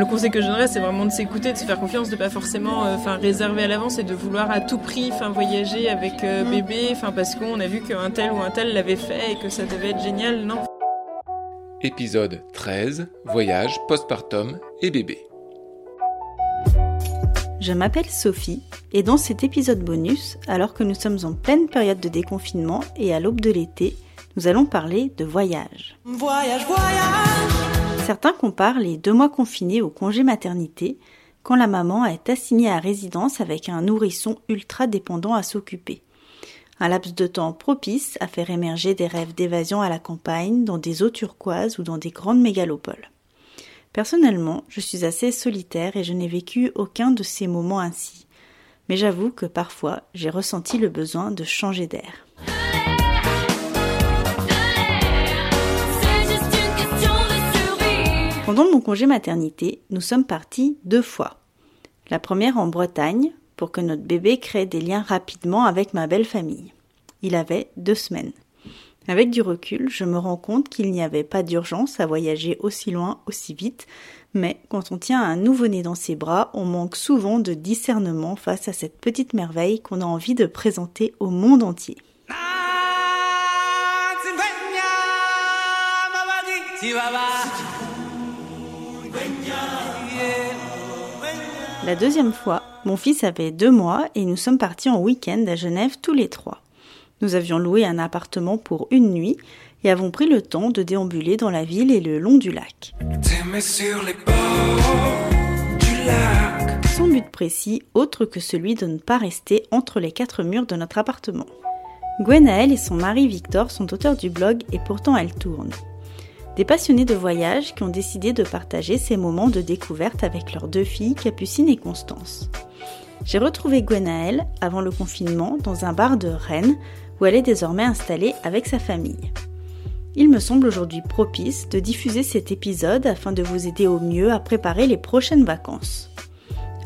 Le conseil que je donnerais, c'est vraiment de s'écouter, de se faire confiance, de pas forcément euh, enfin réserver à l'avance et de vouloir à tout prix enfin voyager avec euh, bébé, enfin parce qu'on a vu qu'un tel ou un tel l'avait fait et que ça devait être génial. Non? Épisode 13 Voyage, postpartum et bébé. Je m'appelle Sophie et dans cet épisode bonus, alors que nous sommes en pleine période de déconfinement et à l'aube de l'été, nous allons parler de voyage. Voyage, voyage Certains comparent les deux mois confinés au congé maternité, quand la maman est assignée à résidence avec un nourrisson ultra dépendant à s'occuper. Un laps de temps propice à faire émerger des rêves d'évasion à la campagne, dans des eaux turquoises ou dans des grandes mégalopoles. Personnellement, je suis assez solitaire et je n'ai vécu aucun de ces moments ainsi. Mais j'avoue que parfois, j'ai ressenti le besoin de changer d'air. Pendant mon congé maternité, nous sommes partis deux fois. La première en Bretagne, pour que notre bébé crée des liens rapidement avec ma belle famille. Il avait deux semaines. Avec du recul, je me rends compte qu'il n'y avait pas d'urgence à voyager aussi loin, aussi vite, mais quand on tient un nouveau-né dans ses bras, on manque souvent de discernement face à cette petite merveille qu'on a envie de présenter au monde entier. La deuxième fois, mon fils avait deux mois et nous sommes partis en week-end à Genève tous les trois. Nous avions loué un appartement pour une nuit et avons pris le temps de déambuler dans la ville et le long du lac. Sans but précis autre que celui de ne pas rester entre les quatre murs de notre appartement. Gwenaëlle et son mari Victor sont auteurs du blog et pourtant elles tournent. Des passionnés de voyage qui ont décidé de partager ces moments de découverte avec leurs deux filles, Capucine et Constance. J'ai retrouvé Gwenaëlle avant le confinement dans un bar de Rennes où elle est désormais installée avec sa famille. Il me semble aujourd'hui propice de diffuser cet épisode afin de vous aider au mieux à préparer les prochaines vacances.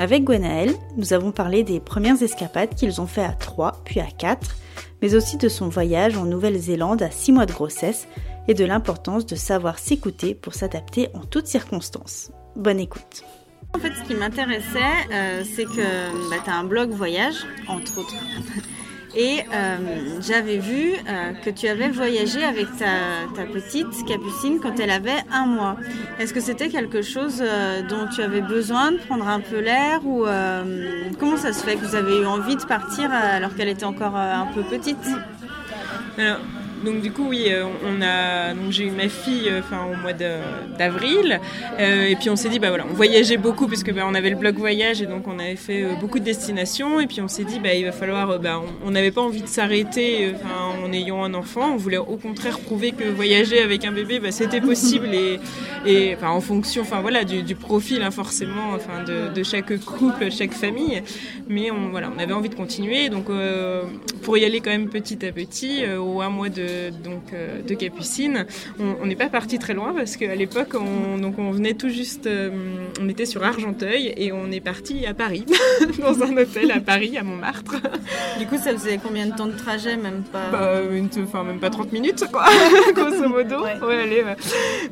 Avec Gwenaël, nous avons parlé des premières escapades qu'ils ont fait à 3 puis à 4, mais aussi de son voyage en Nouvelle-Zélande à 6 mois de grossesse et de l'importance de savoir s'écouter pour s'adapter en toutes circonstances. Bonne écoute. En fait, ce qui m'intéressait, euh, c'est que bah, tu as un blog voyage, entre autres. Et euh, j'avais vu euh, que tu avais voyagé avec ta, petite Capucine quand elle avait un mois. Est-ce que c'était quelque chose euh, dont tu avais besoin de prendre un peu l'air ou comment ça se fait que vous avez eu envie de partir alors qu'elle était encore un peu petite? Donc du coup, oui, euh, on a, donc j'ai eu ma fille, euh, enfin au mois d'avril, euh, et puis on s'est dit, bah voilà, on voyageait beaucoup parce que bah, on avait le blog voyage et donc on avait fait beaucoup de destinations, et puis on s'est dit, bah il va falloir, bah, on n'avait pas envie de s'arrêter, en ayant un enfant, on voulait au contraire prouver que voyager avec un bébé, bah, c'était possible et, en fonction, voilà, du, profil hein, forcément, de, chaque couple, chaque famille, mais on voilà, on avait envie de continuer, donc pour y aller quand même petit à petit, au un mois de donc, euh, de Capucine. On n'est pas parti très loin parce qu'à l'époque, on, donc on venait tout juste, euh, on était sur Argenteuil et on est parti à Paris, dans un hôtel à Paris, à Montmartre. Du coup, ça faisait combien de temps de trajet Même pas? Bah, enfin, même pas 30 minutes, quoi, grosso modo. Ouais. allez,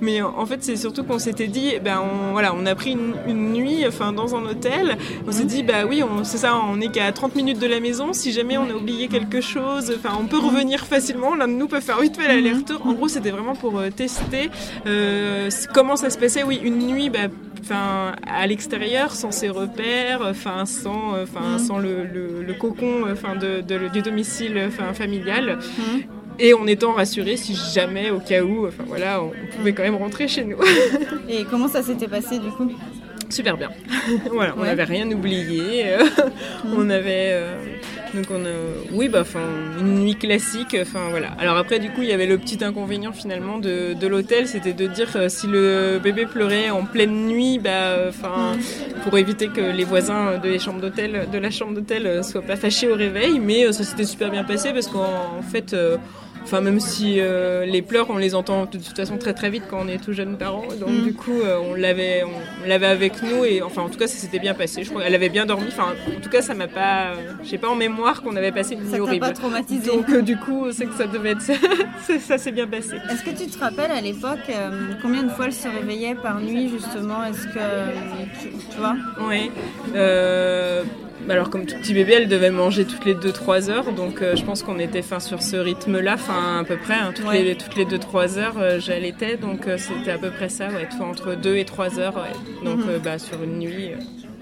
Mais en fait, c'est surtout qu'on s'était dit, ben, on, voilà, on a pris une, nuit enfin, dans un hôtel. On s'est dit, bah oui, c'est ça, on est qu'à 30 minutes de la maison. Si jamais on a oublié quelque chose, enfin, on peut revenir facilement. L'un de nous peut faire vite fait l'aller-retour. En gros, c'était vraiment pour euh, tester euh, comment ça se passait. Oui, une nuit, bah, enfin à l'extérieur sans ses repères enfin sans enfin sans le, le, cocon enfin de, du domicile enfin familial. Et en étant rassuré si jamais au cas où enfin voilà on pouvait quand même rentrer chez nous. Et comment ça s'était passé du coup? Super bien voilà on n'avait rien oublié on avait donc on a, oui, bah, enfin, une nuit classique. Enfin voilà. Alors après, du coup, il y avait le petit inconvénient finalement de, de l'hôtel, c'était de dire euh, si le bébé pleurait en pleine nuit, bah, enfin, pour éviter que les voisins de, les chambres d'hôtel, de la chambre d'hôtel, euh, soient pas fâchés au réveil. Mais euh, ça s'était super bien passé parce qu'en fait enfin même si euh, les pleurs, on les entend de toute façon très très vite quand on est tout jeune parent. Donc Mm. du coup, euh, on l'avait, on l'avait avec nous et enfin en tout cas ça s'était bien passé. Je crois qu'elle avait bien dormi. Enfin en tout cas ça m'a pas, j'ai pas en mémoire qu'on avait passé une nuit Ça horrible. pas traumatisé Donc euh, du coup, c'est que ça devait être ça, ça s'est bien passé. Est-ce que tu te rappelles à l'époque euh, combien de fois elle se réveillait par nuit justement? Est-ce que euh, tu, tu vois? Ouais. Bah alors comme tout petit bébé, elle devait manger toutes les 2-3 heures, donc euh, je pense qu'on était fin sur ce rythme-là, fin à peu près, hein, toutes, Ouais. les, toutes les 2-3 heures euh, j'allaitais, donc euh, c'était à peu près ça, ouais, entre 2 et 3 heures, ouais. donc Mhm. euh, bah, sur une nuit,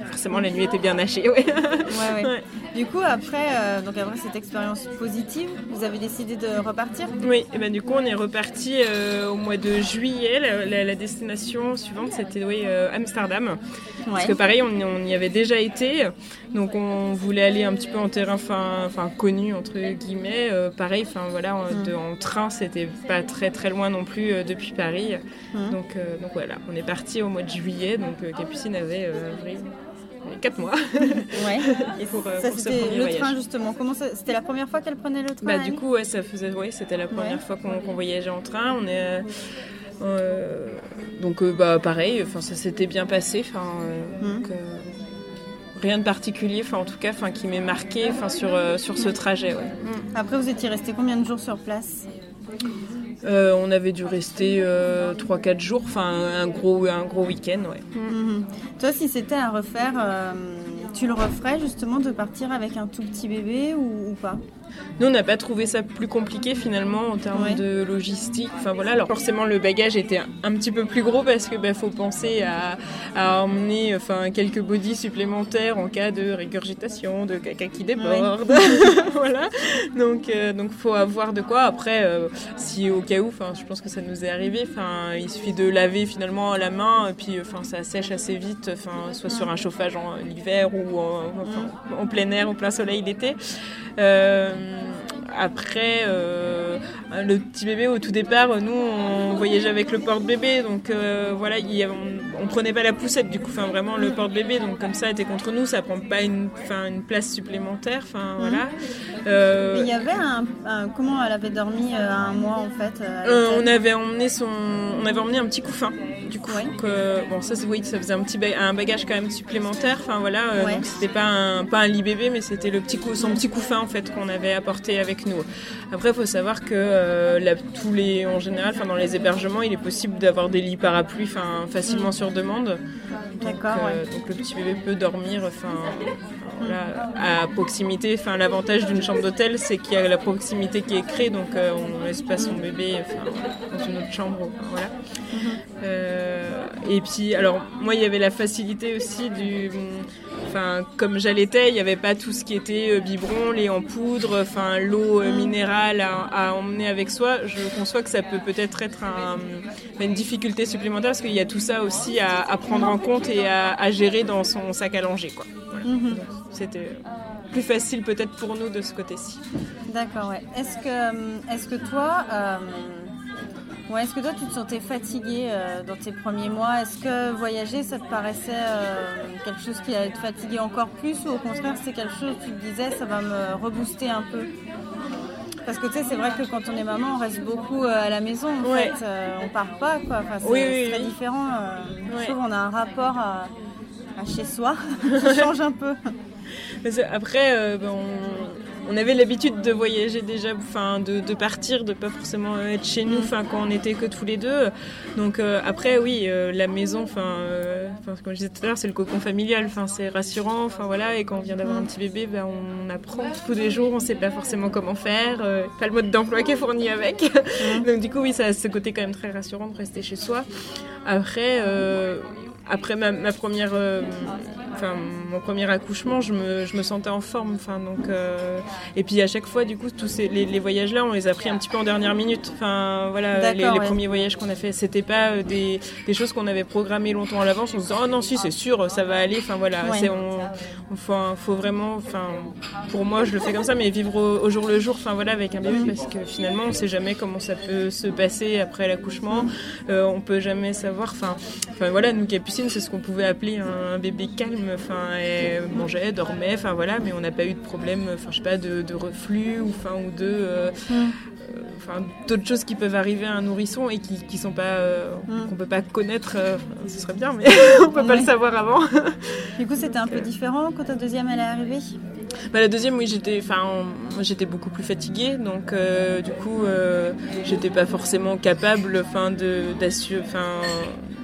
forcément la nuit était bien hachée, ouais. Ouais, ouais. Ouais. Du coup, après, euh, donc après cette expérience positive, vous avez décidé de repartir? Oui, et ben du coup on est reparti euh, au mois de juillet. La, la- la destination suivante c'était oui, euh, Amsterdam. Parce que pareil, on, on y avait déjà été, donc on voulait aller un petit peu en terrain fin, enfin connu entre guillemets. Pareil, enfin voilà, en, Mm. de- en train, c'était pas très très loin non plus depuis Paris. Mm. Donc donc voilà, on est parti au mois de juillet. Donc Capucine avait avril, 4 mois Ouais. Et pour, euh, ça, c'était le voyage. train justement. Comment ça- C'était la première fois qu'elle prenait le train Bah, du coup, ouais, ça faisait, ouais, c'était la première Ouais. fois qu'on qu'on voyageait en train. On est, euh, euh, donc, euh, bah, pareil, enfin, ça s'était bien passé. Enfin, euh, donc, euh, rien de particulier, enfin, en tout cas, enfin, qui m'est marqué, enfin, sur euh, sur ce trajet. ouais. Après, vous étiez resté combien de jours sur place? Euh, on avait dû rester 3-4 jours, enfin, un gros un week-end. Mhm. Toi, si c'était à refaire, euh, tu le referais justement de partir avec un tout petit bébé ou pas? Nous, on n'a pas trouvé ça plus compliqué finalement en termes Ouais. de logistique. Enfin voilà, alors forcément le bagage était un, un petit peu plus gros parce que bah, faut penser à, à emmener enfin quelques bodys supplémentaires en cas de régurgitation, de caca qui déborde. voilà. Donc euh, donc faut avoir de quoi. Après, euh, si au cas où, enfin je pense que ça nous est arrivé. Enfin il suffit de laver finalement à la main et puis enfin ça sèche assez vite. Enfin soit sur un chauffage en l'hiver ou en plein air, au plein soleil l'été. Euh, après, euh, le petit bébé au tout départ, nous on voyageait avec le porte-bébé, donc euh, voilà, y on, on prenait pas la poussette du coup, enfin vraiment le porte-bébé, donc comme ça était contre nous, ça prend pas une, place supplémentaire, enfin voilà. Euh, Mais il y avait un, un- Comment elle avait dormi un mois en fait on avait emmené son, on avait emmené un petit couffin. Du coup, Ouais. donc, euh, bon ça oui, ça faisait un petit ba- un bagage quand même supplémentaire. Enfin voilà, euh, Ouais. c'était pas un pas un lit bébé, mais c'était le petit son petit couffin en fait qu'on avait apporté avec nous. Après, il faut savoir que euh, la- tous les, en général, enfin dans les hébergements, il est possible d'avoir des lits parapluies, enfin facilement sur demande. D'accord, euh, donc le petit bébé peut dormir, enfin voilà, à proximité. Enfin l'avantage d'une chambre d'hôtel, c'est qu'il y a la proximité qui est créée, donc euh, on laisse pas son bébé enfin, dans une autre chambre. Euh, et puis, alors moi, il y avait la facilité aussi du, enfin comme j'allaitais, il n'y avait pas tout ce qui était euh, biberon, lait en poudre, enfin l'eau euh, minérale à, à emmener avec soi. Je conçois que ça peut peut-être être un- une difficulté supplémentaire parce qu'il y a tout ça aussi à, à prendre en compte et à, à gérer dans son sac à langer, quoi. Voilà. Mhm. C'était plus facile peut-être pour nous de ce côté-ci. D'accord, ouais. Est-ce que, est-ce que toi, euh, ouais, est-ce que toi tu te sentais fatiguée euh, dans tes premiers mois? Est-ce que voyager, ça te paraissait euh, quelque chose qui allait te fatiguer encore plus ou au contraire c'est quelque chose tu te disais ça va me rebooster un peu? Parce que tu sais, c'est vrai que quand on est maman, on reste beaucoup euh, à la maison. En Ouais. fait, Euh, on part pas, quoi. Enfin, c'est Oui, c'est oui, très oui. différent. Je trouve qu'on a un rapport à, à chez soi qui change un peu. Après, ben, on, on avait l'habitude de voyager déjà, enfin de, de partir, de pas forcément être chez nous, enfin quand on était que tous les deux. Donc euh, après, oui, euh, la maison, enfin, euh, comme je disais tout à l'heure, c'est le cocon familial, enfin c'est rassurant, enfin voilà. Et quand on vient d'avoir un petit bébé, ben, on apprend tous les jours, on sait pas forcément comment faire, euh, pas le mode d'emploi qui est fourni avec. Donc du coup, oui, ça a ce côté quand même très rassurant de rester chez soi. Après. Après ma, ma première, euh, enfin mon premier accouchement, je me, je me sentais en forme. Enfin donc, euh, et puis à chaque fois, du coup, tous ces, les, les voyages là, on les a pris un petit peu en dernière minute. Enfin voilà, les, D'accord, les ouais. premiers voyages qu'on a fait, c'était pas euh, des, des choses qu'on avait programmées longtemps à l'avance. On se disait oh non si c'est sûr, ça va aller. Enfin voilà, Ouais. c'est on, on faut, faut vraiment, enfin pour moi je le fais comme ça, mais vivre au, au jour le jour. Enfin voilà avec un bébé parce que finalement on sait jamais comment ça peut se passer après l'accouchement. Euh, on peut jamais savoir. Enfin Enfin voilà, nous Capucine, c'est ce qu'on pouvait appeler un, un bébé calme. Enfin, elle mangeait, dormait. Enfin voilà, mais on n'a pas eu de problème. Enfin, je sais pas, de, de reflux ou enfin ou de. euh, euh, enfin, d'autres choses qui peuvent arriver à un nourrisson et qui, qui sont pas, mm. qu'on peut pas connaître. ce serait bien, mais on peut pas le savoir avant. du coup, c'était un peu différent quand ta deuxième elle est arrivée? Bah, la deuxième, oui, j'étais, enfin, j'étais beaucoup plus fatiguée, donc euh, du coup, euh, j'étais pas forcément capable, enfin, de, d'assurer, enfin,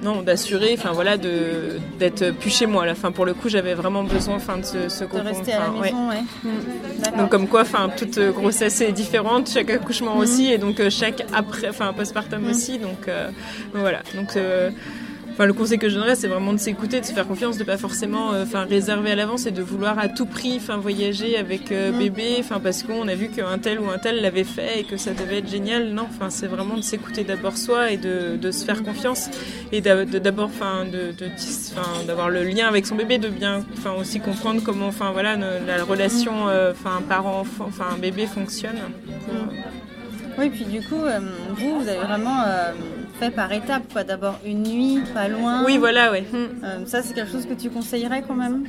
non, d'assurer, enfin voilà, de d'être plus chez moi. Là, fin, pour le coup, j'avais vraiment besoin, enfin, de ce, ce de rester à la maison, ouais. Mm. Donc comme quoi, enfin, toute grossesse est différente, chaque accouchement mm. aussi, et donc euh, chaque après, enfin, postpartum mm. aussi, donc voilà, donc Enfin, le conseil que je donnerais, c'est vraiment de s'écouter, de se faire confiance, de pas forcément, euh, enfin, réserver à l'avance et de vouloir à tout prix, enfin, voyager avec euh, mm. bébé, enfin, parce qu'on a vu qu'un tel ou un tel l'avait fait et que ça devait être génial. Non, enfin, c'est vraiment de s'écouter d'abord soi et de, de, se faire confiance et d'abord, enfin, de, d'avoir le lien avec son bébé, de bien, enfin, aussi comprendre comment, enfin, voilà, la relation, euh, enfin, parent-enfant, enfin, bébé fonctionne. Oui, puis du coup, vous, vous avez vraiment fait par étapes. Quoi. D'abord une nuit, pas loin. Oui, voilà, ouais. Euh, ça, c'est quelque chose que tu conseillerais quand même?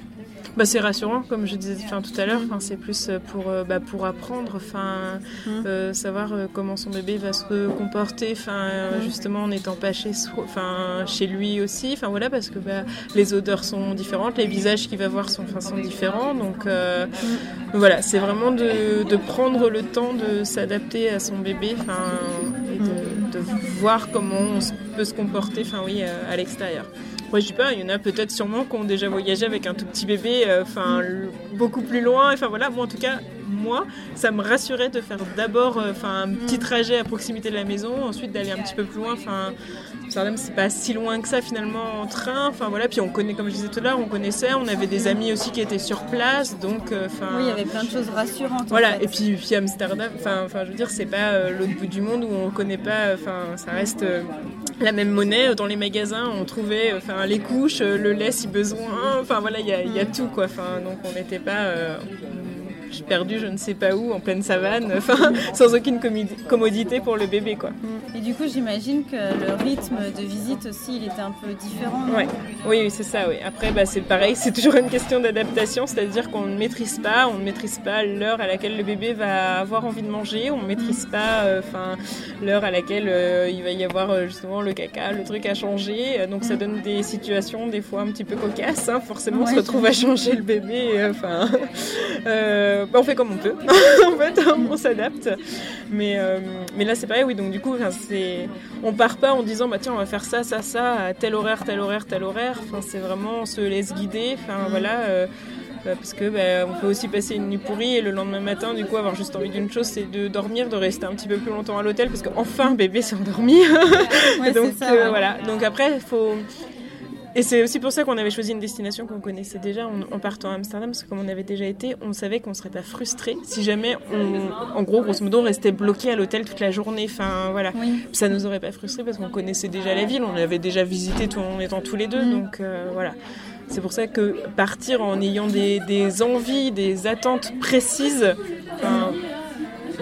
Bah, c'est rassurant, comme je disais enfin, tout à l'heure. Enfin, c'est plus pour, euh, bah, pour apprendre, enfin, euh, savoir comment son bébé va se comporter, enfin, mmh. justement en n'étant pas chez, enfin, chez lui aussi. Enfin, voilà, parce que bah, les odeurs sont différentes, les visages qu'il va voir sont, sont différents. Donc, mmh. voilà, c'est vraiment de, de, prendre le temps de s'adapter à son bébé de voir comment on peut se comporter enfin oui, euh, à l'extérieur. Moi, je dis pas, il y en a peut-être sûrement qui ont déjà voyagé avec un tout petit bébé, euh, enfin beaucoup plus loin. Enfin voilà, moi en tout cas, moi, ça me rassurait de faire d'abord, euh, un petit trajet à proximité de la maison, ensuite d'aller un petit peu plus loin. Enfin, Amsterdam, c'est pas si loin que ça finalement en train. Enfin voilà, puis on connaît, comme je disais tout à l'heure, on connaissait, on avait des amis aussi qui étaient sur place, donc enfin. oui, il y avait plein de choses rassurantes. Voilà, et puis, puis Amsterdam, enfin, enfin je veux dire, c'est pas l'autre bout du monde où on connaît pas, enfin ça reste la même monnaie dans les magasins. On trouvait, enfin les couches, euh, le lait si besoin. Enfin voilà, il y, y a, tout quoi. Enfin, donc on n'était pas euh, j'ai perdu je ne sais pas où, en pleine savane, enfin, sans aucune commodité pour le bébé. Quoi. Et du coup, j'imagine que le rythme de visite aussi, il était un peu différent. Ouais. Oui, c'est ça. Oui. Après, bah, c'est pareil, c'est toujours une question d'adaptation, c'est-à-dire qu'on ne maîtrise pas, on ne maîtrise pas l'heure à laquelle le bébé va avoir envie de manger, on ne maîtrise mm. pas euh, l'heure à laquelle euh, il va y avoir euh, justement le caca, le truc à changer. Donc ça mm. donne des situations des fois un petit peu cocasses. Hein. Forcément, on se retrouve à changer le bébé. Enfin, euh, bah, on fait comme on peut. en fait, on s'adapte. Mais, euh, mais là, c'est pareil, oui. Donc, du coup, c'est, on part pas en disant, bah tiens, on va faire ça, ça, ça, à tel horaire, tel horaire, tel horaire. Enfin, c'est vraiment, on se laisse guider. Enfin, mm. voilà. Euh, parce que bah, on peut aussi passer une nuit pourrie et le lendemain matin, du coup, avoir juste envie d'une chose, c'est de dormir, de rester un petit peu plus longtemps à l'hôtel, parce qu'enfin, bébé s'est endormi. Donc, voilà. Donc après, il faut et c'est aussi pour ça qu'on avait choisi une destination qu'on connaissait déjà en, partant à Amsterdam, parce que comme on avait déjà été, on savait qu'on ne serait pas frustré si jamais on, en gros, grosso modo, on restait bloqué à l'hôtel toute la journée. Enfin, voilà. Ça nous aurait pas frustré parce qu'on connaissait déjà la ville, on l'avait déjà visité tout, en étant tous les deux, mm. donc euh, voilà. C'est pour ça que partir en ayant des, des envies, des attentes précises,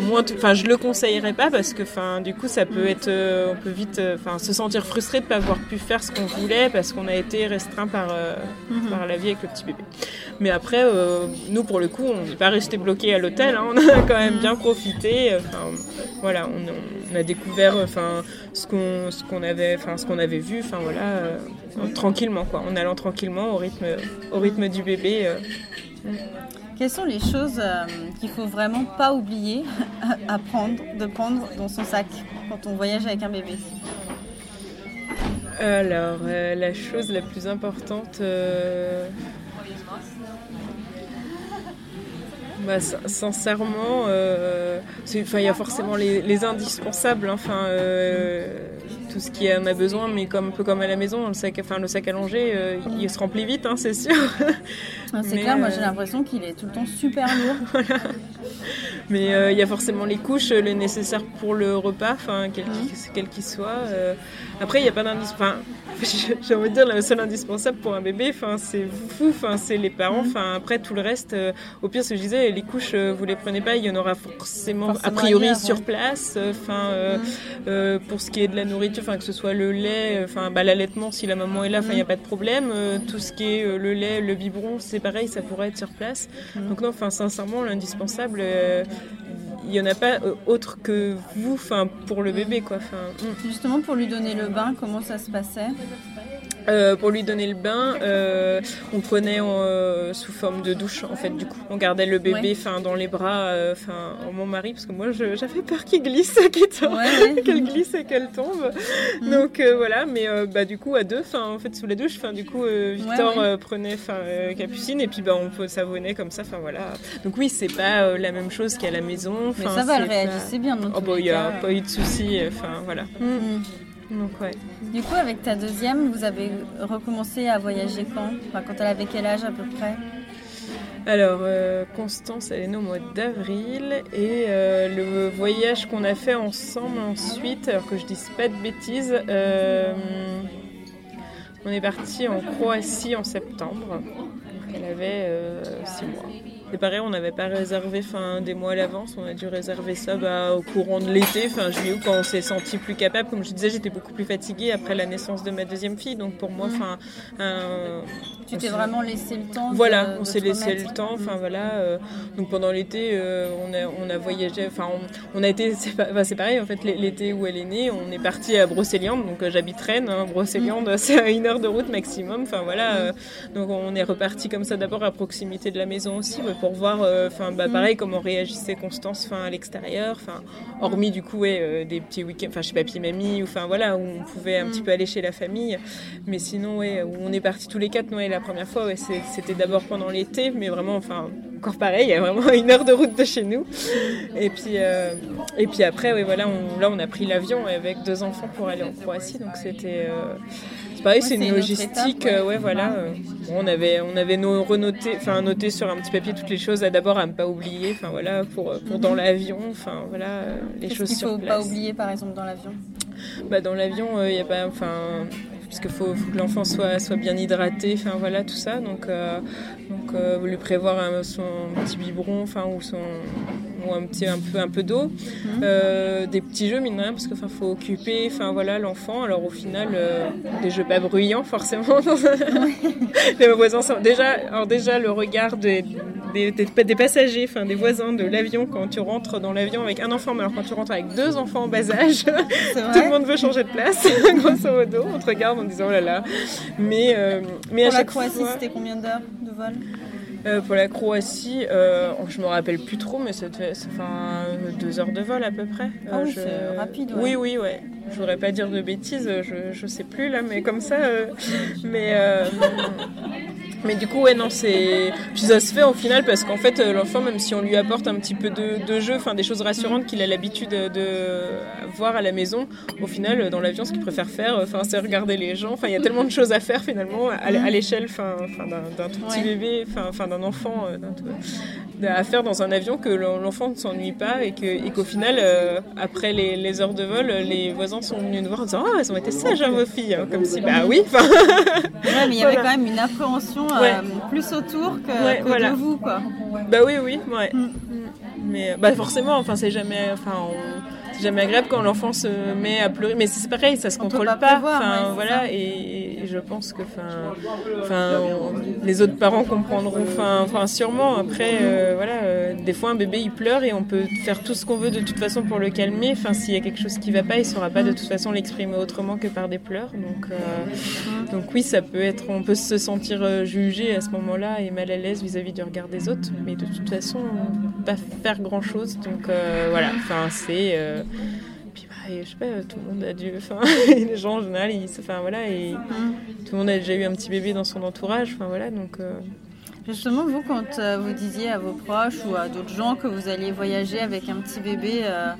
moi, enfin, je le conseillerais pas parce que, enfin, du coup, ça peut être, euh, on peut vite, euh, enfin, se sentir frustré de pas avoir pu faire ce qu'on voulait parce qu'on a été restreint par, euh, mhm. par la vie avec le petit bébé. Mais après, nous, pour le coup, on n'est pas resté bloqué à l'hôtel. Hein, on a quand même bien profité. Enfin, voilà, on, a découvert, enfin, ce qu'on, ce qu'on avait, enfin, ce qu'on avait vu. Enfin, voilà, tranquillement, quoi, en allant tranquillement au rythme, au rythme du bébé. Quelles sont les choses euh, qu'il faut vraiment pas oublier à prendre, de prendre dans son sac quand on voyage avec un bébé? Alors, euh, la chose la plus importante, euh, bah, sincèrement, il y a forcément les, indispensables. Hein, enfin, tout ce qui en a besoin, mais comme un peu comme à la maison, le sac, enfin, le sac allongé, euh, il se remplit vite, hein, c'est sûr. Ah, c'est clair, moi j'ai euh, l'impression qu'il est tout le temps super lourd. Mais euh, il y a forcément les couches, le nécessaire pour le repas, enfin quel qu'il soit. Après, il n'y a pas d'indispensable. j'ai envie de dire le seul indispensable pour un bébé, enfin c'est vous, enfin c'est les parents, mmh. enfin après tout le reste, au pire ce que je disais, les couches vous les prenez pas, il y en aura forcément, a priori sur place, enfin mmh. pour ce qui est de la nourriture que ce soit le lait, enfin bah, l'allaitement si la maman est là, enfin il n'y a pas de problème. Euh, tout ce qui est euh, le lait, le biberon, c'est pareil, ça pourrait être sur place. Donc non, enfin sincèrement l'indispensable, euh, il y en a pas euh, autre que vous, enfin pour le bébé quoi. Mm. Justement pour lui donner le bain, comment ça se passait? Euh, pour lui donner le bain, euh, on prenait euh, sous forme de douche en fait. Du coup, on gardait le bébé, Ouais. enfin dans les bras, enfin en mon mari, parce que moi j'avais peur qu'il glisse, qu'il tombe, Ouais, qu'elle glisse et qu'elle tombe. Donc euh, voilà, mais bah du coup à deux, enfin en fait sous la douche, enfin du coup Victor Ouais, prenait enfin Capucine et puis bah on peut savonner comme ça, enfin voilà. Donc oui, c'est pas la même chose qu'à la maison. Mais ça va, elle pas- réagissait bien dans Oh bah il y a pas eu de soucis, euh, enfin voilà. Mm. Donc ouais. Du coup, avec ta deuxième, vous avez recommencé à voyager quand? Enfin, Quand elle avait quel âge à peu près? Alors, euh, Constance, elle est née au mois d'avril et euh, le voyage qu'on a fait ensemble ensuite, alors que je dise pas de bêtises, euh, on est parti en Croatie en septembre. Elle avait 6 mois. C'est pareil, on n'avait pas réservé fin, des mois à l'avance, on a dû réserver ça bah, au courant de l'été, fin juillet, quand on s'est senti plus capable. Comme je disais, j'étais beaucoup plus fatiguée après la naissance de ma deuxième fille, donc pour moi, enfin, un- Tu t'es vraiment laissé le temps voilà, de on s'est laissé remettre le temps. Enfin voilà, euh, donc pendant l'été, euh, on a on a voyagé. Enfin, on, on a été. C'est pas- enfin, c'est pareil en fait. l'é- L'été où elle est née, on est parti à Brocéliande. Donc euh, j'habite Rennes. Hein, Brocéliande, c'est à une heure de route maximum. Enfin voilà. euh, donc on est reparti comme ça d'abord à proximité de la maison aussi, pour voir. euh, Enfin bah pareil comment réagissait Constance. Enfin à l'extérieur. Enfin hormis du coup ouais, euh, des petits week-ends. Enfin chez papy mamie. ou Enfin voilà où on pouvait un petit peu aller chez la famille. Mais sinon ouais, où on est parti tous les quatre. Ouais, la première fois ouais, c'était d'abord pendant l'été, mais vraiment enfin encore pareil, il y a vraiment une heure de route de chez nous. Et puis, euh, et puis après, oui, voilà, on, là, on a pris l'avion avec deux enfants pour aller en Croatie. Donc c'était. Pareil, Ouais, c'est une logistique. étape, ouais. euh, ouais, voilà. euh, bon, on avait, on avait nos renoté, enfin noté sur un petit papier toutes les choses à d'abord à ne pas oublier. Enfin voilà, pour, pour dans l'avion. Enfin voilà, euh, les choses qu'il sur faut place. pas oublier par exemple dans l'avion? Bah, dans l'avion, il y a pas, enfin, parce qu'il faut, faut que l'enfant soit, soit bien hydraté, enfin voilà tout ça. Donc, euh, donc euh, lui prévoir un- son petit biberon, enfin ou son ou un petit un peu un peu d'eau, Euh, des petits jeux mine de rien, parce qu'il faut occuper, enfin voilà l'enfant. Alors au final, euh, des jeux pas bruyants forcément. les voisins sont déjà, alors déjà le regard des des, des- des passagers, enfin des voisins de l'avion quand tu rentres dans l'avion avec un enfant, mais alors quand tu rentres avec deux enfants en bas âge, tout le monde veut changer de place, grosso modo. On te regarde en disant oh là là. Mais, euh, mais à Pour la chaque Croatie, fois, c'était combien d'heures de vol? Euh, pour la Croatie, euh, je me rappelle plus trop, mais ça enfin deux heures de vol à peu près. Ah oui, je- c'est rapide, ouais. Oui, oui, ouais. Je voudrais pas dire de bêtises, je, je sais plus là, mais comme ça. euh, mais euh, mais du coup, ouais, non, c'est. Puis ça se fait au final parce qu'en fait, euh, l'enfant, même si on lui apporte un petit peu de, de jeu, enfin des choses rassurantes qu'il a l'habitude de, voir à la maison, au final, euh, dans l'avion, ce qu'il préfère faire, enfin, c'est regarder les gens. Enfin, il y a tellement de choses à faire finalement à, à l'échelle, enfin, d'un tout petit Ouais. bébé, enfin, d'un enfant, euh, d'un tout- à faire dans un avion que l'en- l'enfant ne s'ennuie pas et que- et qu'au final, euh, après les, les heures de vol, les voisins sont venus nous voir en disant Ah, elles ont été sages, hein, vos filles. hein. Comme si, bah oui, enfin. Ouais, mais il y avait Voilà. quand même une appréhension euh, Ouais. plus autour que, Ouais, que voilà. de vous, quoi. Bah oui, oui, ouais. Mm. Mais bah forcément, enfin c'est jamais, enfin on- c'est jamais agréable quand l'enfant se met à pleurer. Mais c'est pareil, ça se On contrôle pas pas. prévoir, Enfin voilà, et, et je pense que, enfin, les autres parents comprendront, enfin, enfin sûrement. Après, euh, voilà, euh, des fois un bébé il pleure et on peut faire tout ce qu'on veut de toute façon pour le calmer. Enfin s'il y a quelque chose qui va pas, il saura pas de toute façon l'exprimer autrement que par des pleurs. Donc euh, donc oui, ça peut être, on peut se sentir euh, jugé à ce moment-là et mal à l'aise vis-à-vis du regard des autres, mais de toute façon, on peut pas faire grand-chose. Donc euh, voilà, enfin c'est, euh, puis bah, je sais pas, tout le monde a dû, enfin les gens en général, ils, enfin voilà, et tout le monde a déjà eu un petit bébé dans son entourage, enfin voilà, donc. euh, Justement, vous, quand euh, vous disiez à vos proches ou à d'autres gens que vous alliez voyager avec un petit bébé, euh,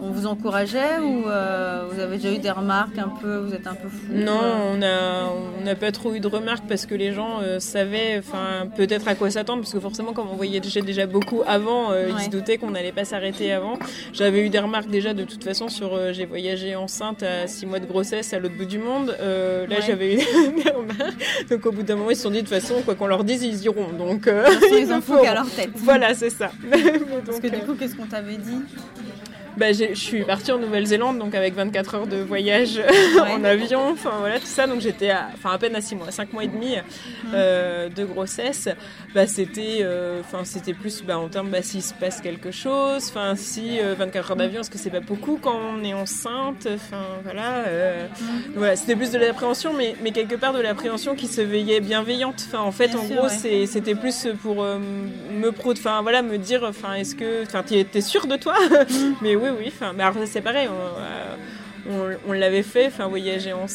on vous encourageait ou euh, vous avez déjà eu des remarques un peu, vous êtes un peu fou Non, euh, on a on n'a pas trop eu de remarques parce que les gens euh, savaient, enfin peut-être à quoi s'attendre parce que forcément comme on voyait déjà, déjà beaucoup avant, euh, ils se doutaient qu'on n'allait pas s'arrêter avant. J'avais eu des remarques déjà de toute façon sur j'ai voyagé enceinte à 6 mois de grossesse à l'autre bout du monde. Là Ouais. j'avais eu des remarques. Donc au bout d'un moment ils se sont dit de toute façon quoi qu'on leur dise ils iront. Donc ils le en font qu'à leur tête. Voilà c'est ça. Parce que du coup, qu'est-ce qu'on t'avait dit? Bah, je suis partie en Nouvelle-Zélande, donc avec 24 heures de voyage en avion, enfin voilà, tout ça. Donc j'étais à, enfin, à peine à 6 mois, 5 mois et demi euh, de grossesse. Bah, c'était, euh, enfin, c'était plus bah, en termes, bah, s'il se passe quelque chose, enfin, si 24 heures d'avion, est-ce que c'est pas beaucoup quand on est enceinte, enfin, voilà. voilà c'était plus de l'appréhension, mais, mais quelque part de l'appréhension qui se veillait bienveillante. Enfin, en fait, en gros, c'était plus pour me pro, enfin, voilà, me dire, enfin, est-ce que, enfin, t'es sûr de toi? Mais oui, oui, enfin, mais c'est pareil. Euh, on, l'avait fait, enfin voyager en,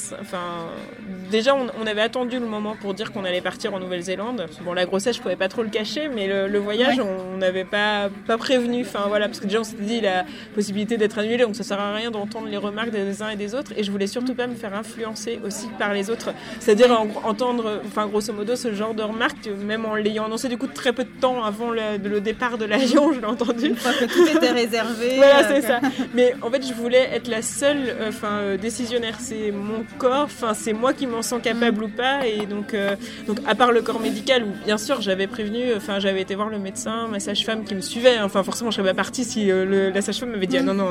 déjà on, avait attendu le moment pour dire qu'on allait partir en Nouvelle-Zélande. Bon la grossesse je pouvais pas trop le cacher, mais le, voyage on n'avait pas pas prévenu, enfin voilà parce que déjà on s'était dit la possibilité d'être annulé, donc ça sert à rien d'entendre les remarques des uns et des autres, et je voulais surtout pas me faire influencer aussi par les autres, c'est-à-dire entendre, enfin grosso modo ce genre de remarques, même en l'ayant annoncé du coup très peu de temps avant le, départ de l'avion, je l'ai entendu. Une fois que tout était réservé. voilà c'est ça. Mais en fait je voulais être la seule enfin euh, décisionnaire. C'est mon corps, enfin c'est moi qui m'en sens capable ou pas. Et donc, euh, donc à part le corps médical, où bien sûr j'avais prévenu, enfin j'avais été voir le médecin, ma sage-femme qui me suivait. Enfin forcément je serais pas partie si euh, la sage-femme m'avait dit ah, non non,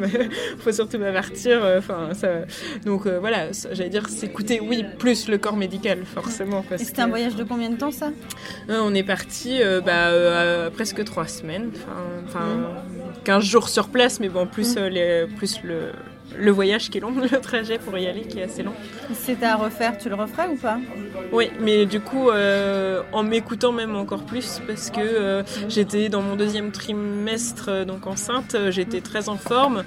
faut surtout pas partir. Enfin ça. Donc voilà, j'allais dire s'écouter oui plus le corps médical forcément. et c'était un voyage de combien de temps ça? On est parti bah, presque trois semaines. Enfin, 15 jours sur place, mais bon, plus, les, plus le, le voyage qui est long, le trajet pour y aller qui est assez long. Si c'était à refaire, tu le referais ou pas? Oui, mais du coup, euh, en m'écoutant même encore plus, parce que euh, j'étais dans mon deuxième trimestre, euh, donc enceinte, j'étais très en forme.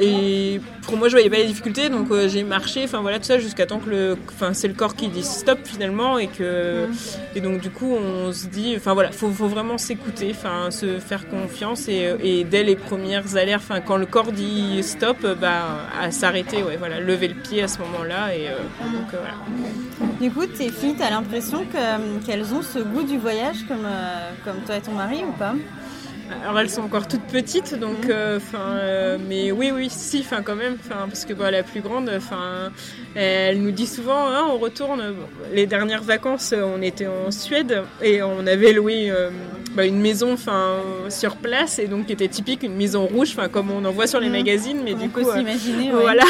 Et pour moi, je voyais pas les difficultés, donc euh, j'ai marché, enfin voilà, tout ça jusqu'à temps que le, enfin c'est le corps qui dit stop finalement, et que, et donc du coup, on se dit, enfin voilà, faut, faut vraiment s'écouter, enfin se faire confiance, et, et, dès les premières alertes, enfin quand le corps dit stop, bah à s'arrêter, ouais, voilà, lever le pied à ce moment-là, et euh, donc euh, voilà. Du coup, tes filles, t'as l'impression qu'elles ont ce goût du voyage comme, comme toi et ton mari ou pas? Alors elles sont encore toutes petites, donc, euh, enfin, euh, mais oui, oui, si, enfin quand même, enfin parce que bah, la plus grande, enfin, elle nous dit souvent, hein, on retourne. Les dernières vacances, on était en Suède et on avait loué euh, bah, une maison, enfin, sur place et donc qui était typique, une maison rouge, enfin comme on en voit sur les mmh. magazines, mais du coup, s'imaginer, voilà.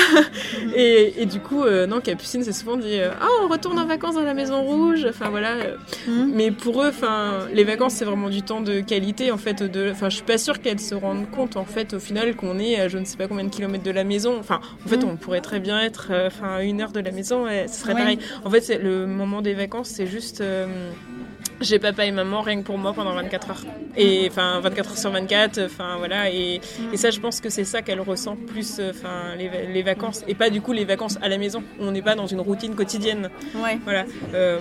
et, et, du coup, non, Capucine s'est souvent dit, ah, on retourne en vacances dans la maison rouge, enfin voilà. Mmh. Mais pour eux, enfin, les vacances, c'est vraiment du temps de qualité, en fait, de Enfin, je suis pas sûre qu'elles se rendent compte en fait au final qu'on est à je ne sais pas combien de kilomètres de la maison. Enfin, en fait, on pourrait très bien être euh, enfin à une heure de la maison, et ce serait pareil. En fait, le moment des vacances, c'est juste euh, j'ai papa et maman rien que pour moi pendant 24 heures. Et enfin 24 heures sur 24, enfin voilà. Et, et ça, je pense que c'est ça qu'elle ressent plus, enfin les, les, vacances et pas du coup les vacances à la maison. On n'est pas dans une routine quotidienne. Ouais. Voilà. Euh,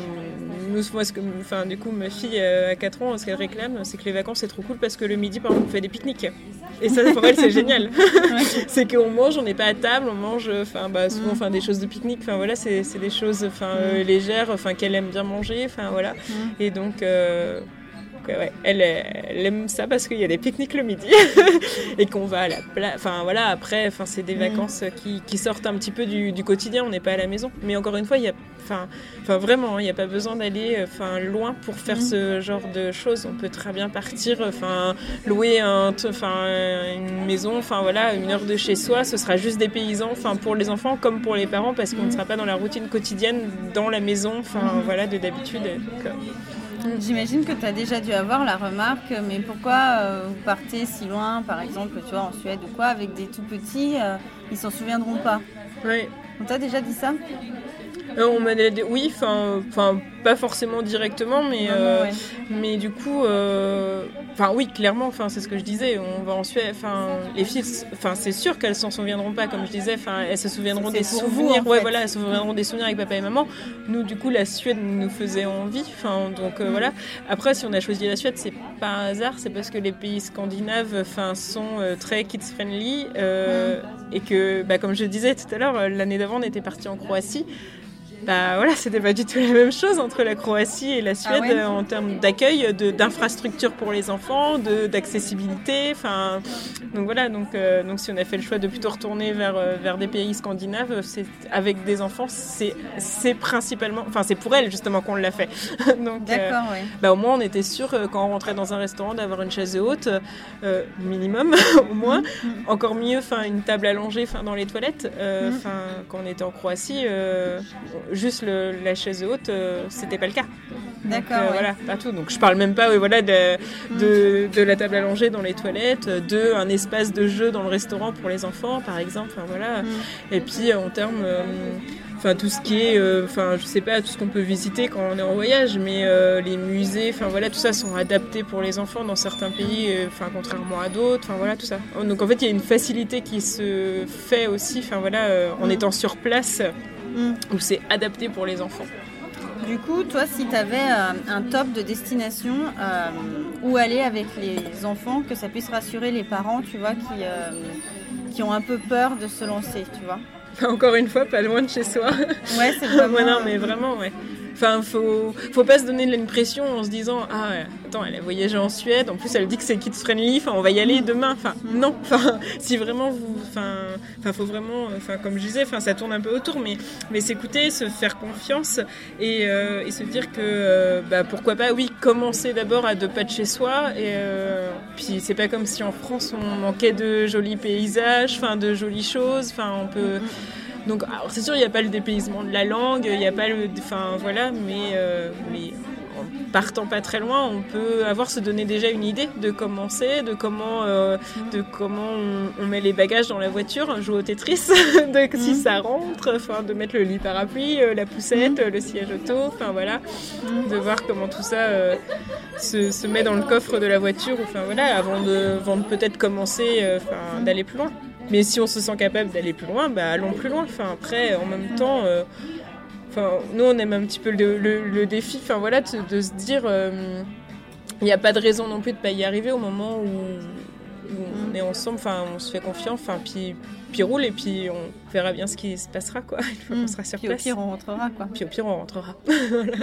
nous, moi, ce que, enfin, du coup, ma fille euh, à 4 ans, ce qu'elle réclame, c'est que les vacances, c'est trop cool parce que le midi, par exemple, on fait des pique-niques. Et ça, pour elle, c'est génial. c'est qu'on mange, on n'est pas à table, on mange, enfin, bah, souvent, mm. enfin, des choses de pique-nique. Enfin, voilà, c'est des choses, enfin, mm. euh, légères, enfin, qu'elle aime bien manger. Enfin, voilà. Mm. Et donc, euh, ouais, elle, elle, aime ça parce qu'il y a des pique-niques le midi et qu'on va à la plage. Enfin voilà, après, enfin c'est des vacances qui, qui, sortent un petit peu du, du quotidien. On n'est pas à la maison, mais encore une fois, il y a, enfin, enfin vraiment, il n'y a pas besoin d'aller, enfin loin pour faire ce genre de choses. On peut très bien partir, enfin louer un, enfin une maison, enfin voilà, une heure de chez soi. Ce sera juste des paysans, enfin pour les enfants comme pour les parents, parce qu'on ne sera pas dans la routine quotidienne dans la maison, enfin voilà, de d'habitude. Euh, J'imagine que tu as déjà dû avoir la remarque, mais pourquoi euh, vous partez si loin, par exemple, tu vois, en Suède ou quoi, avec des tout petits, euh, ils s'en souviendront pas? Oui. On t'a déjà dit ça? Euh, on m'a dit oui, enfin, pas forcément directement, mais, euh, mais du coup, euh, enfin oui, clairement, enfin c'est ce que je disais. On va en Suède, enfin les filles, enfin c'est sûr qu'elles s'en souviendront pas, comme je disais, enfin elles se souviendront des souvenirs. ouais, voilà, elles se souviendront des souvenirs avec papa et maman. Nous, du coup, la Suède nous faisait envie. Enfin donc mm. voilà. Après, si on a choisi la Suède, c'est pas un hasard, c'est parce que les pays scandinaves, enfin sont très kids friendly mm. et que, bah, comme je disais tout à l'heure, l'année d'avant, on était parti en Croatie. Bah voilà, c'était pas du tout la même chose entre la Croatie et la Suède Ah ouais en termes d'accueil, d'infrastructures pour les enfants, d'accessibilité. Enfin, donc voilà, donc, euh, donc si on a fait le choix de plutôt retourner vers, euh, vers des pays scandinaves, c'est avec des enfants, c'est principalement, enfin c'est pour elles justement qu'on l'a fait. donc, euh, D'accord, oui. bah, au moins on était sûr euh, quand on rentrait dans un restaurant d'avoir une chaise haute euh, minimum au moins encore mieux enfin une table allongée enfin dans les toilettes euh, Mhm. enfin quand on était en Croatie euh, juste le- la chaise haute euh, c'était pas le cas D'accord, euh, ouais. voilà pas tout donc je parle même pas oui, voilà de, de, de la table allongée dans les toilettes de un espace de jeu dans le restaurant pour les enfants par exemple enfin voilà Mhm. et puis en termes euh, enfin tout ce qui est euh, enfin je sais pas tout ce qu'on peut visiter quand on est en voyage mais euh, les musées enfin voilà tout ça sont adaptés pour les enfants dans certains pays euh, enfin contrairement à d'autres enfin voilà tout ça donc en fait il y a une facilité qui se fait aussi enfin voilà en Mhm. étant sur place Mm. où c'est adapté pour les enfants Du coup, toi, si tu avais un top de destination euh, où aller avec les enfants, que ça puisse rassurer les parents, tu vois, qui, euh, qui ont un peu peur de se lancer, tu vois? encore une fois pas loin de chez soi Ouais, c'est vraiment... Ouais, non, mais vraiment, ouais. Enfin, faut, faut pas se donner une pression en se disant Ah, attends, elle a voyagé en Suède, en plus elle dit que c'est kids friendly, enfin, on va y aller demain. Enfin, non, enfin, si vraiment vous. Enfin, faut vraiment. Enfin, comme je disais, enfin, ça tourne un peu autour, mais, mais s'écouter, se faire confiance et, euh, se dire que, euh, bah, pourquoi pas, oui, commencer d'abord à deux pas de chez soi. Et euh, puis, c'est pas comme si en France on manquait de jolis paysages, enfin, de jolies choses. Enfin, on peut. Donc, c'est sûr, il n'y a pas le dépaysement de la langue, il n'y a pas le. Enfin, voilà, mais, euh, mais en partant pas très loin, on peut avoir se donner déjà une idée de commencer, de comment, euh, de comment on, on met les bagages dans la voiture, jouer au Tetris, de si Mhm. ça rentre, enfin, de mettre le lit parapluie, euh, la poussette, euh, le siège auto, enfin voilà, de voir comment tout ça euh, se, se met dans le coffre de la voiture, enfin voilà, avant de, avant de peut-être commencer, enfin, d'aller plus loin. Mais si on se sent capable d'aller plus loin, bah allons plus loin. Enfin après, en même temps, euh, enfin nous on aime un petit peu le, le- le défi. Enfin voilà, de, de se dire, euh, il n'y a pas de raison non plus de pas y arriver au moment où, où on est ensemble. Enfin, on se fait confiance. Enfin puis puis roule et puis on verra bien ce qui se passera quoi. Une fois qu'on Mm. sera sur Puis au place. pire, on rentrera, quoi. Puis au pire, on rentrera. Voilà.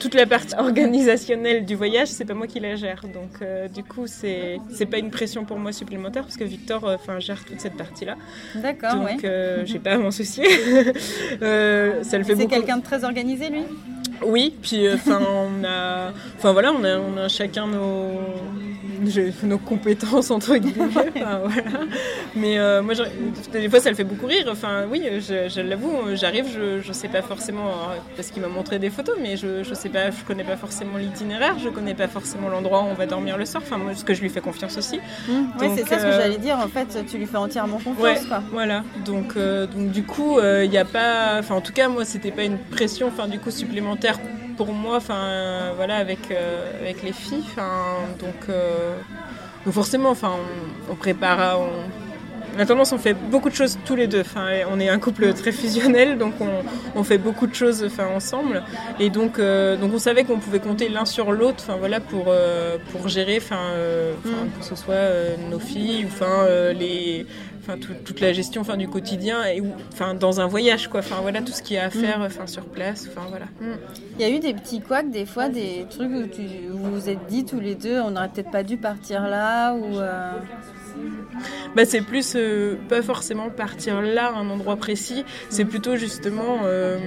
Toute la partie organisationnelle du voyage, c'est pas moi qui la gère. Donc, euh, du coup, c'est c'est pas une pression pour moi supplémentaire parce que Victor euh, enfin gère toute cette partie-là. D'accord, Donc, ouais. euh, j'ai pas à m'en soucier. Euh, ça le fait C'est quelqu'un de très organisé, lui? Oui, puis enfin on a, enfin voilà, on a, on a chacun nos, je- nos compétences entre guillemets. enfin, voilà. Mais euh, moi, des fois, ça le fait beaucoup rire. Enfin, oui, je, je l'avoue, j'arrive, je, je sais pas forcément parce qu'il m'a montré des photos, mais je, je sais pas, je connais pas forcément l'itinéraire, je connais pas forcément l'endroit où on va dormir le soir. Enfin, moi, parce que je lui fais confiance aussi. Ouais, Donc, c'est ça ce que euh, j'allais dire. En fait, tu lui fais entièrement confiance, Ouais, quoi. voilà. Donc, euh, donc du coup, il n'y a pas. Enfin, en tout cas, moi, c'était pas une pression, enfin, du coup, supplémentaire pour moi, enfin, voilà, avec, euh, avec les filles. Donc, euh, donc forcément, enfin, on, on prépare. On, on a tendance, on fait beaucoup de choses tous les deux. Enfin, on est un couple très fusionnel, donc on, on fait beaucoup de choses enfin, ensemble. Et donc, euh, donc on savait qu'on pouvait compter l'un sur l'autre enfin, voilà, pour, euh, pour gérer, enfin, euh, enfin, Mm. que ce soit nos filles ou enfin, les, enfin, tout- toute la gestion enfin, du quotidien et enfin, dans un voyage. Quoi. Enfin, voilà, tout ce qu'il y a à faire enfin, sur place. Enfin, voilà. Mm. Il y a eu des petits couacs, des fois, des trucs où tu, vous vous êtes dit tous les deux, on n'aurait peut-être pas dû partir là, ou... euh, Bah, c'est plus euh, pas forcément partir là, à un endroit précis, c'est plutôt justement euh,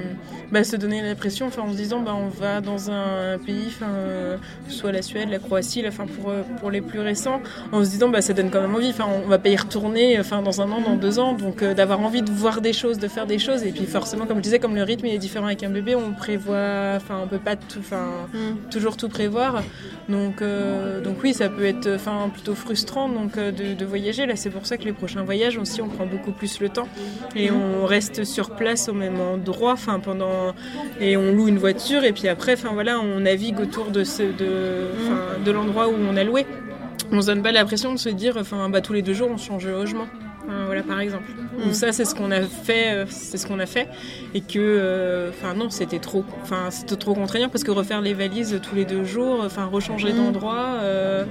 bah, se donner l'impression, enfin en se disant bah, on va dans un pays, enfin euh, soit la Suède, la Croatie, là, enfin pour euh, pour les plus récents, en se disant bah ça donne quand même envie, enfin on va pas y retourner, enfin dans un an, dans deux ans, donc d'avoir envie de voir des choses, de faire des choses, et puis forcément comme je disais, comme le rythme il est différent avec un bébé, on prévoit, enfin on peut pas tout, enfin toujours tout prévoir. Donc, donc oui, ça peut être enfin, plutôt frustrant donc, de, de voyager. Là, c'est pour ça que les prochains voyages aussi, on prend beaucoup plus le temps et on reste sur place au même endroit, enfin pendant et on loue une voiture et puis après, enfin voilà, on navigue autour de ce, de, l'endroit où on a loué. On se donne pas l'impression de se dire, enfin bah tous les deux jours, on change de logement. Voilà par exemple. Donc ça c'est ce qu'on a fait, euh, c'est ce qu'on a fait et que, euh, enfin non c'était trop, enfin c'était trop contraignant parce que refaire les valises tous les deux jours, enfin rechanger Mm. d'endroit. Euh,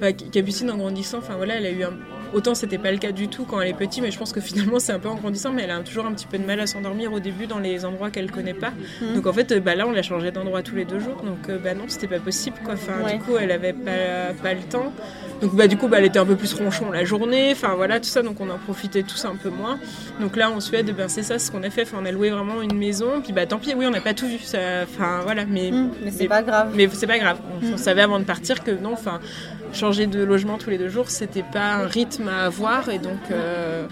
bah, Capucine en grandissant, enfin voilà elle a eu un autant c'était pas le cas du tout quand elle est petite, mais je pense que finalement c'est un peu en grandissant, mais elle a toujours un petit peu de mal à s'endormir au début dans les endroits qu'elle connaît pas. Mhm. Donc en fait, bah là on l'a changé d'endroit tous les deux jours, donc euh, bah non, c'était pas possible quoi. Enfin, Ouais. du coup, elle avait pas, pas le temps. Donc bah du coup, bah, elle était un peu plus ronchon la journée, enfin voilà tout ça, donc on en profitait tous un peu moins. Donc là en Suède, ben c'est ça ce qu'on a fait. Enfin, on a loué vraiment une maison, puis bah tant pis, oui, on n'a pas tout vu. Enfin voilà, mais Hmm, mais c'est pas grave. mais c'est pas grave. On, on savait avant de partir que non, enfin, changer de logement tous les deux jours, c'était pas un rythme à avoir. Et donc, euh,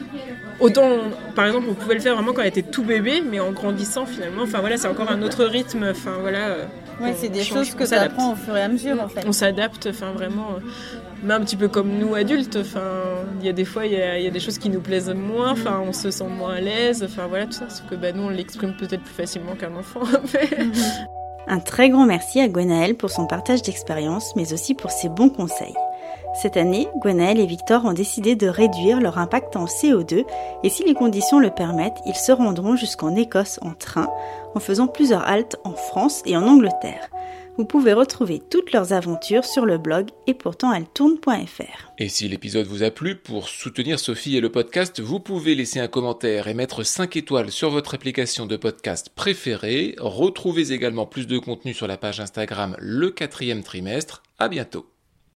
autant, par exemple, on pouvait le faire vraiment quand elle était tout bébé, mais en grandissant finalement, enfin voilà, c'est encore un autre rythme. Enfin voilà. euh, Ouais, on c'est des change, choses on que tu s'adapte. apprends au fur et à mesure en fait. On s'adapte, enfin vraiment. euh, Mais un petit peu comme nous adultes, enfin, il y a des fois, il y a, il y a des choses qui nous plaisent moins, enfin, on se sent moins à l'aise, enfin voilà, tout ça. Sauf que bah, nous, on l'exprime peut-être plus facilement qu'un enfant. mais- Un très grand merci à Gwenaël pour son partage d'expérience, mais aussi pour ses bons conseils. Cette année, Gwenaël et Victor ont décidé de réduire leur impact en CO2 et si les conditions le permettent, ils se rendront jusqu'en Écosse en train en faisant plusieurs haltes en France et en Angleterre. Vous pouvez retrouver toutes leurs aventures sur le blog et pourtant elle tourne.fr. Et si l'épisode vous a plu, pour soutenir Sophie et le podcast, vous pouvez laisser un commentaire et mettre 5 étoiles sur votre application de podcast préférée. Retrouvez également plus de contenu sur la page Instagram le quatrième trimestre. À bientôt.